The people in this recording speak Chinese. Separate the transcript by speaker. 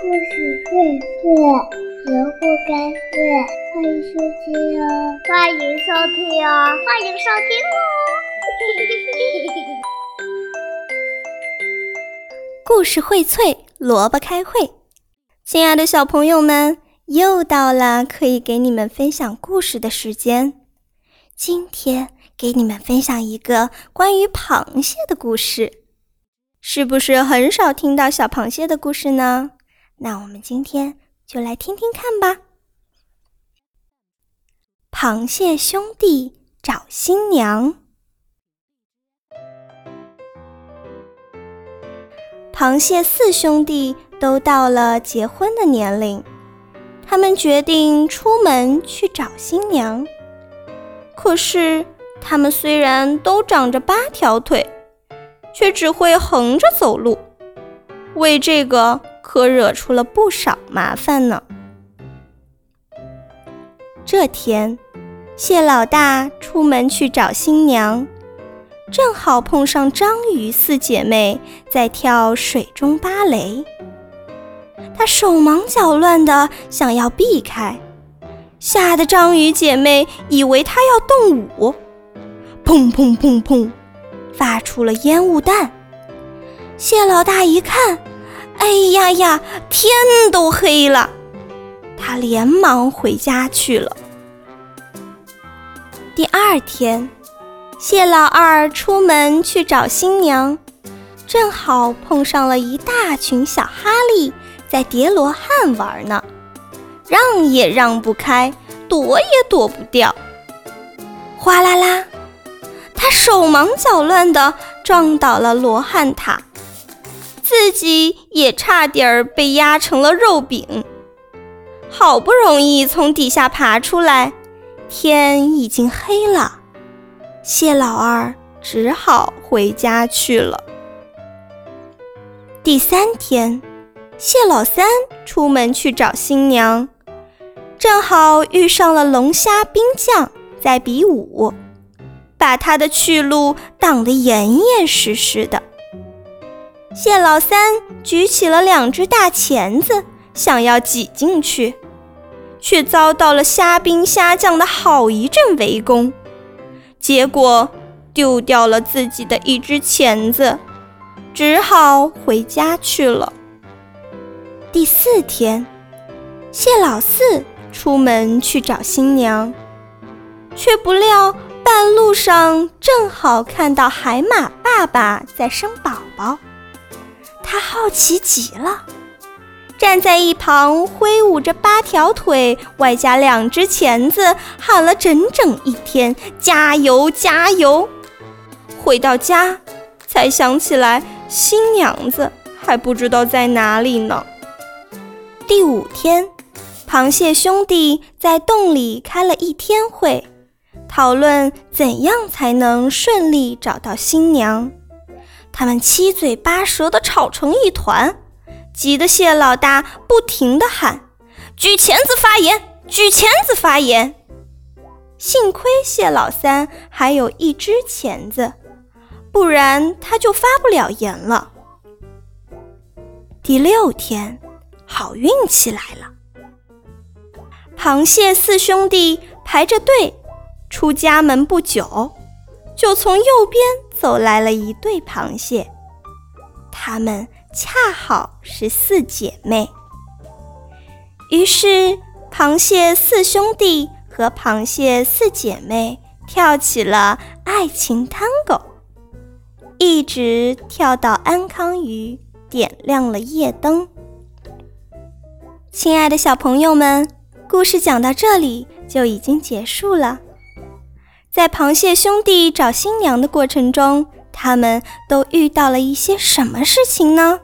Speaker 1: 故事荟萃，萝卜开会，欢迎收听哦！
Speaker 2: 欢迎收听哦！欢迎收听哦！
Speaker 3: 故事荟萃，萝卜开会。亲爱的小朋友们，又到了可以给你们分享故事的时间。今天给你们分享一个关于螃蟹的故事。是不是很少听到小螃蟹的故事呢？那我们今天就来听听看吧。螃蟹兄弟找新娘。螃蟹四兄弟都到了结婚的年龄，他们决定出门去找新娘。可是，他们虽然都长着八条腿。却只会横着走路，为这个可惹出了不少麻烦呢。这天，蟹老大出门去找新娘，正好碰上章鱼四姐妹在跳水中芭蕾。他手忙脚乱的想要避开，吓得章鱼姐妹以为他要动武，砰砰砰砰。发出了烟雾弹，蟹老大一看，哎呀呀，天都黑了，他连忙回家去了。第二天，蟹老二出门去找新娘，正好碰上了一大群小哈利在叠罗汉玩呢，让也让不开，躲也躲不掉，哗啦啦。他手忙脚乱地撞倒了罗汉塔，自己也差点儿被压成了肉饼。好不容易从底下爬出来，天已经黑了，谢老二只好回家去了。第三天，谢老三出门去找新娘，正好遇上了龙虾兵将在比武。把他的去路挡得严严实实的。谢老三举起了两只大钳子，想要挤进去，却遭到了虾兵虾将的好一阵围攻，结果丢掉了自己的一只钳子，只好回家去了。第四天，谢老四出门去找新娘，却不料。半路上正好看到海马爸爸在生宝宝，他好奇极了，站在一旁挥舞着八条腿外加两只钳子，喊了整整一天：“加油，加油！”回到家才想起来新娘子还不知道在哪里呢。第五天，螃蟹兄弟在洞里开了一天会。讨论怎样才能顺利找到新娘，他们七嘴八舌的吵成一团，急得谢老大不停的喊：“举钳子发言，举钳子发言。”幸亏谢老三还有一只钳子，不然他就发不了言了。第六天，好运气来了，螃蟹四兄弟排着队。出家门不久，就从右边走来了一对螃蟹，它们恰好是四姐妹。于是，螃蟹四兄弟和螃蟹四姐妹跳起了爱情探戈，一直跳到安康鱼点亮了夜灯。亲爱的小朋友们，故事讲到这里就已经结束了。在螃蟹兄弟找新娘的过程中，他们都遇到了一些什么事情呢？